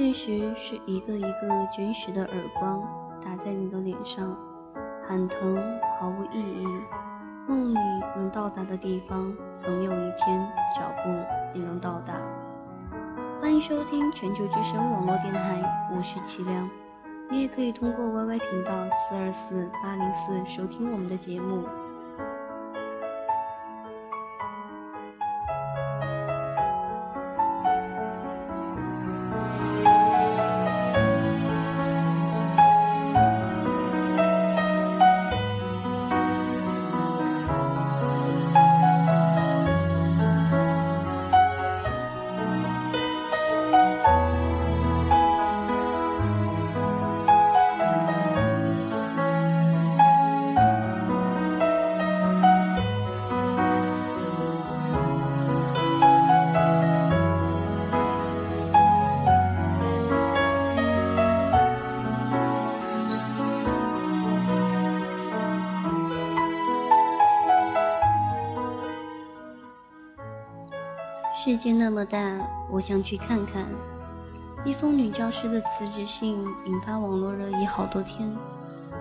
现实是一个一个真实的耳光打在你的脸上，喊疼毫无意义。梦里能到达的地方，总有一天脚步也能到达。欢迎收听全球之声网络电台，我是齐良。你也可以通过 YY 频道四二四八零四收听我们的节目。世界那么大，我想去看看。一封女教师的辞职信引发网络热议好多天。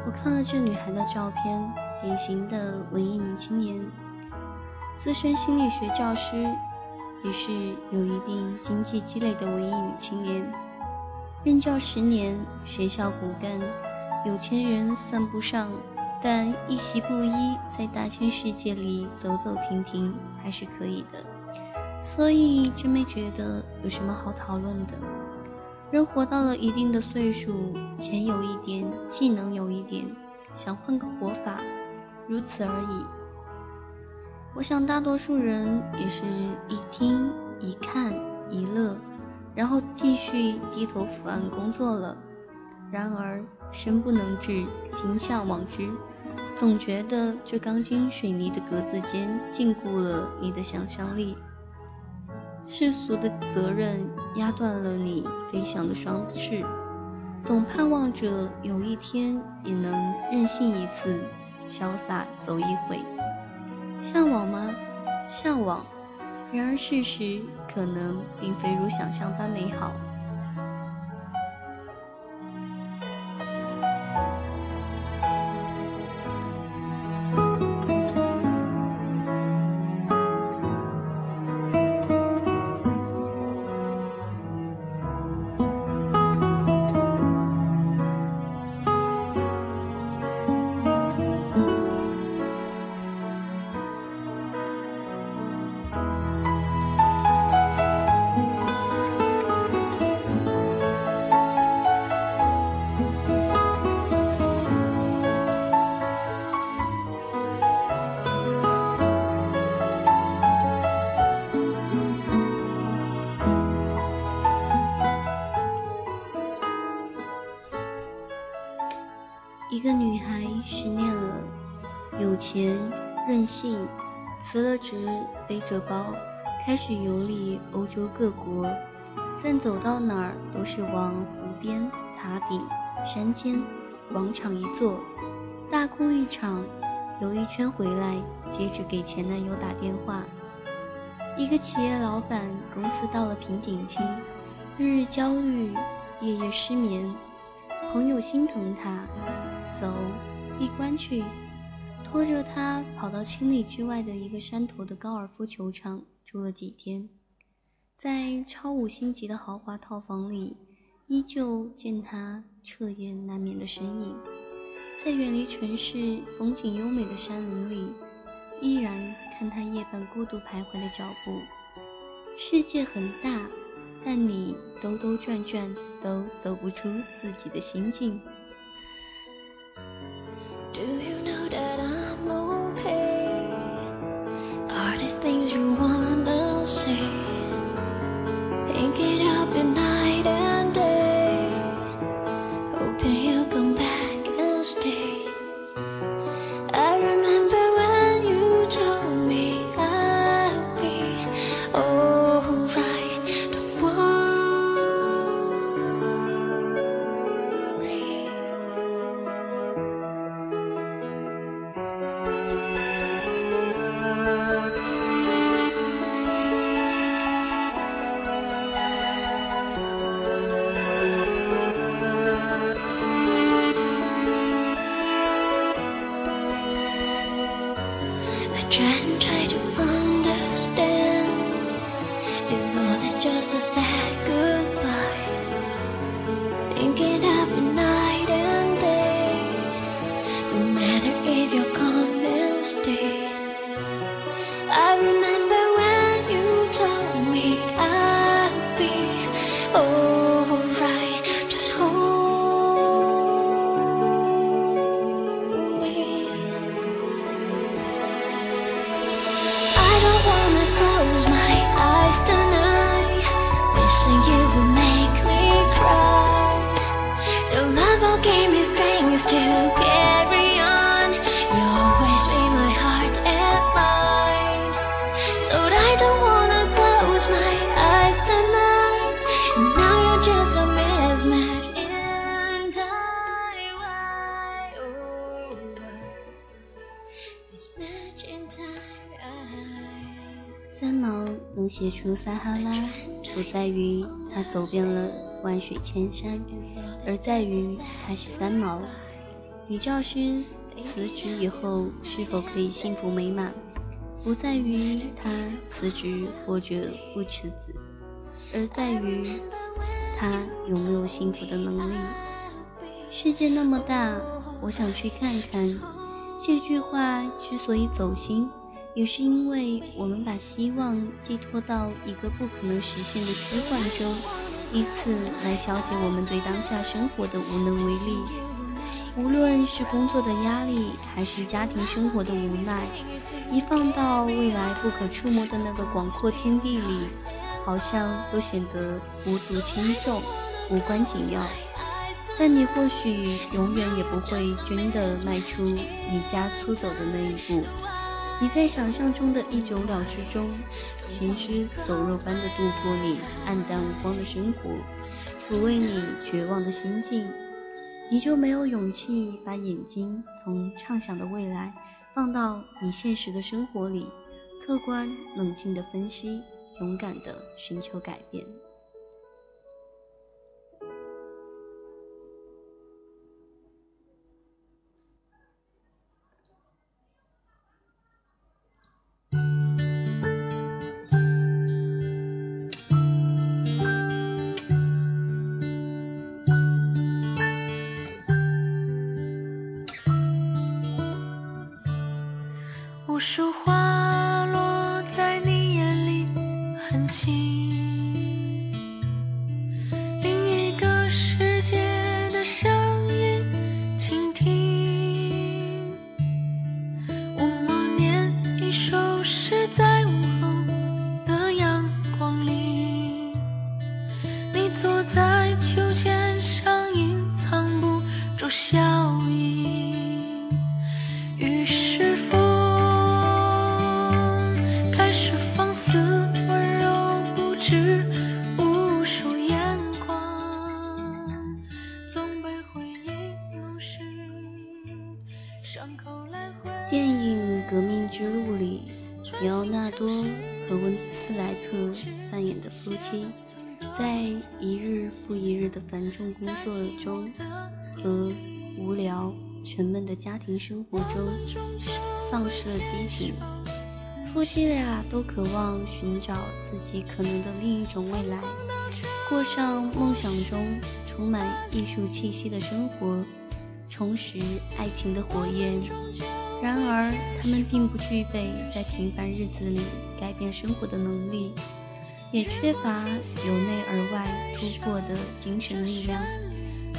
我看了这女孩的照片，典型的文艺女青年，资深心理学教师，也是有一定经济积累的文艺女青年。任教十年，学校骨干，有钱人算不上，但一席布衣，在大千世界里走走停停还是可以的。所以真没觉得有什么好讨论的。人活到了一定的岁数，钱有一点，技能有一点，想换个活法，如此而已。我想大多数人也是一听一看一乐，然后继续低头伏案工作了。然而身不能至，心向往之，总觉得这钢筋水泥的格子间禁锢了你的想象力。世俗的责任压断了你飞翔的双翅，总盼望着有一天也能任性一次，潇洒走一回。向往吗？向往。然而事实可能并非如想象般美好。钱任性，辞了职背着包开始游历欧洲各国，但走到哪儿都是往湖边、塔顶、山间、广场一坐，大哭一场，游一圈回来，接着给前男友打电话。一个企业老板，公司到了瓶颈期，日日焦虑，夜夜失眠，朋友心疼他。走，闭关去，拖着他跑到千里之外的一个山头的高尔夫球场住了几天，在超五星级的豪华套房里，依旧见他彻夜难眠的身影，在远离城市、风景优美的山林里，依然看他夜半孤独徘徊的脚步。世界很大，但你兜兜转转都走不出自己的心境。Do you 旋转。能写出撒哈拉，不在于他走遍了万水千山，而在于他是三毛。女教师辞职以后是否可以幸福美满，不在于她辞职或者不辞职，而在于她有没有幸福的能力。世界那么大，我想去看看。这句话之所以走心。也是因为我们把希望寄托到一个不可能实现的机幻中，以此来消解我们对当下生活的无能为力。无论是工作的压力，还是家庭生活的无奈，一放到未来不可触摸的那个广阔天地里，好像都显得无足轻重、无关紧要。但你或许永远也不会真的迈出离家出走的那一步。你在想象中的一走了之中，行尸走肉般的度过你暗淡无光的生活，抚慰你绝望的心境，你就没有勇气把眼睛从畅想的未来放到你现实的生活里，客观冷静的分析，勇敢的寻求改变。轻。夫妻俩都渴望寻找自己可能的另一种未来，过上梦想中充满艺术气息的生活，重拾爱情的火焰。然而，他们并不具备在平凡日子里改变生活的能力。也缺乏由内而外突破的精神力量，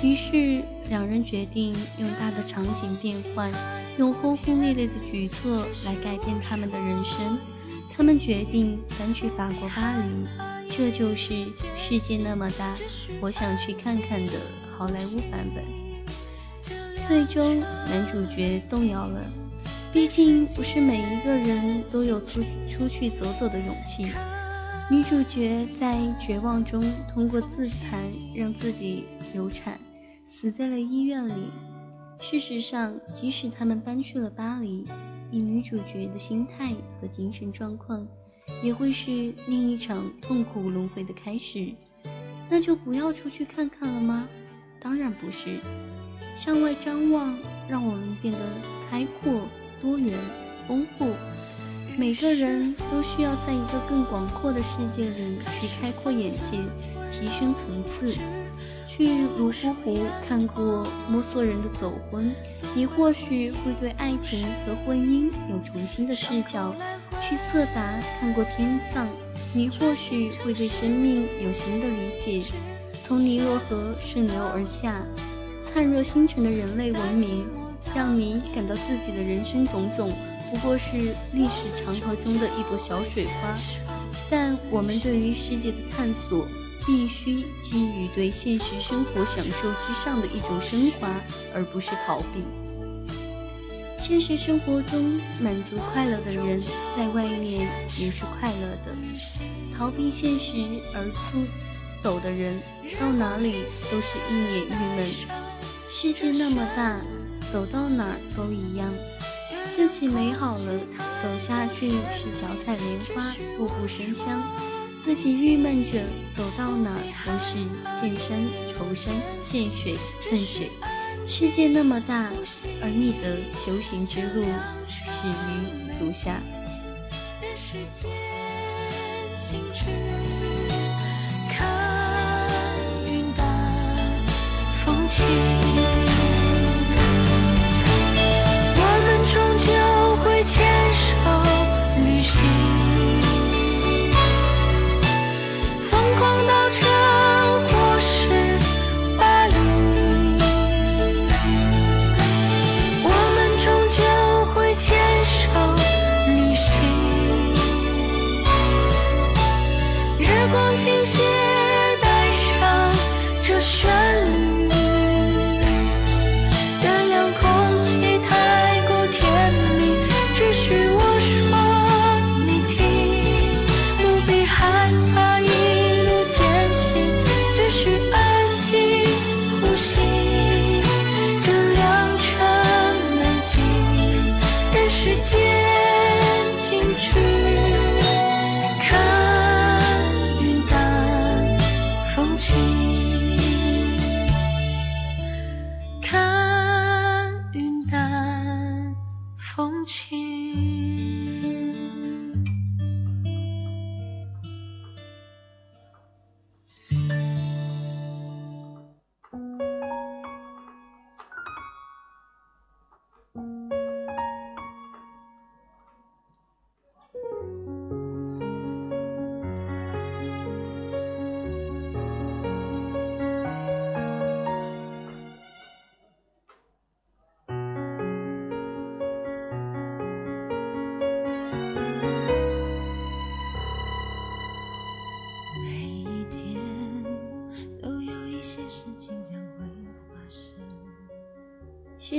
于是两人决定用大的场景变换，用轰轰烈烈的举措来改变他们的人生。他们决定搬去法国巴黎，这就是世界那么大，我想去看看的好莱坞版本。最终，男主角动摇了，毕竟不是每一个人都有出出去走走的勇气。女主角在绝望中通过自残让自己流产，死在了医院里。事实上，即使他们搬去了巴黎，以女主角的心态和精神状况，也会是另一场痛苦轮回的开始。那就不要出去看看了吗？当然不是。向外张望，让我们变得开阔、多元、丰富。每个人都需要在一个更广阔的世界里去开阔眼界，提升层次。去泸沽湖看过摩梭人的走婚，你或许会对爱情和婚姻有重新的视角；去色达看过天葬，你或许会对生命有新的理解。从尼罗河顺流而下，灿若星辰的人类文明，让你感到自己的人生种种不过是历史长河中的一朵小水花。但我们对于世界的探索。必须基于对现实生活享受之上的一种升华，而不是逃避。现实生活中满足快乐的人，在外面也是快乐的；逃避现实而出走的人，到哪里都是一脸郁闷。世界那么大，走到哪儿都一样。自己美好了，走下去是脚踩莲花，步步生香。自己郁闷着，走到哪儿都是见山愁山，见水恨水。世界那么大，而你的修行之路始于足下。人世间静止，看云淡风轻。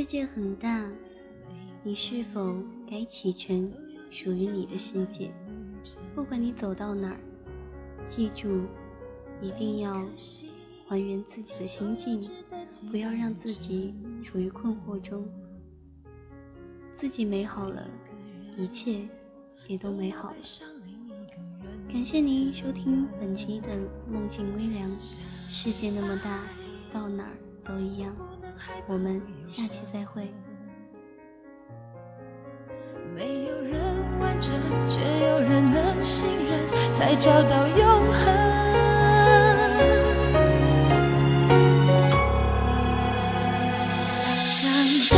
世界很大，你是否该启程属于你的世界？不管你走到哪儿，记住，一定要还原自己的心境，不要让自己处于困惑中。自己美好了，一切也都美好了。感谢您收听本期的梦境微凉。世界那么大，到哪儿都一样。我们下期再会。没有人完整，却有人能信任，才找到永恒。想到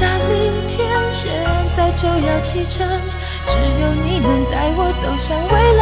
达明天，现在就要启程，只有你能带我走向未来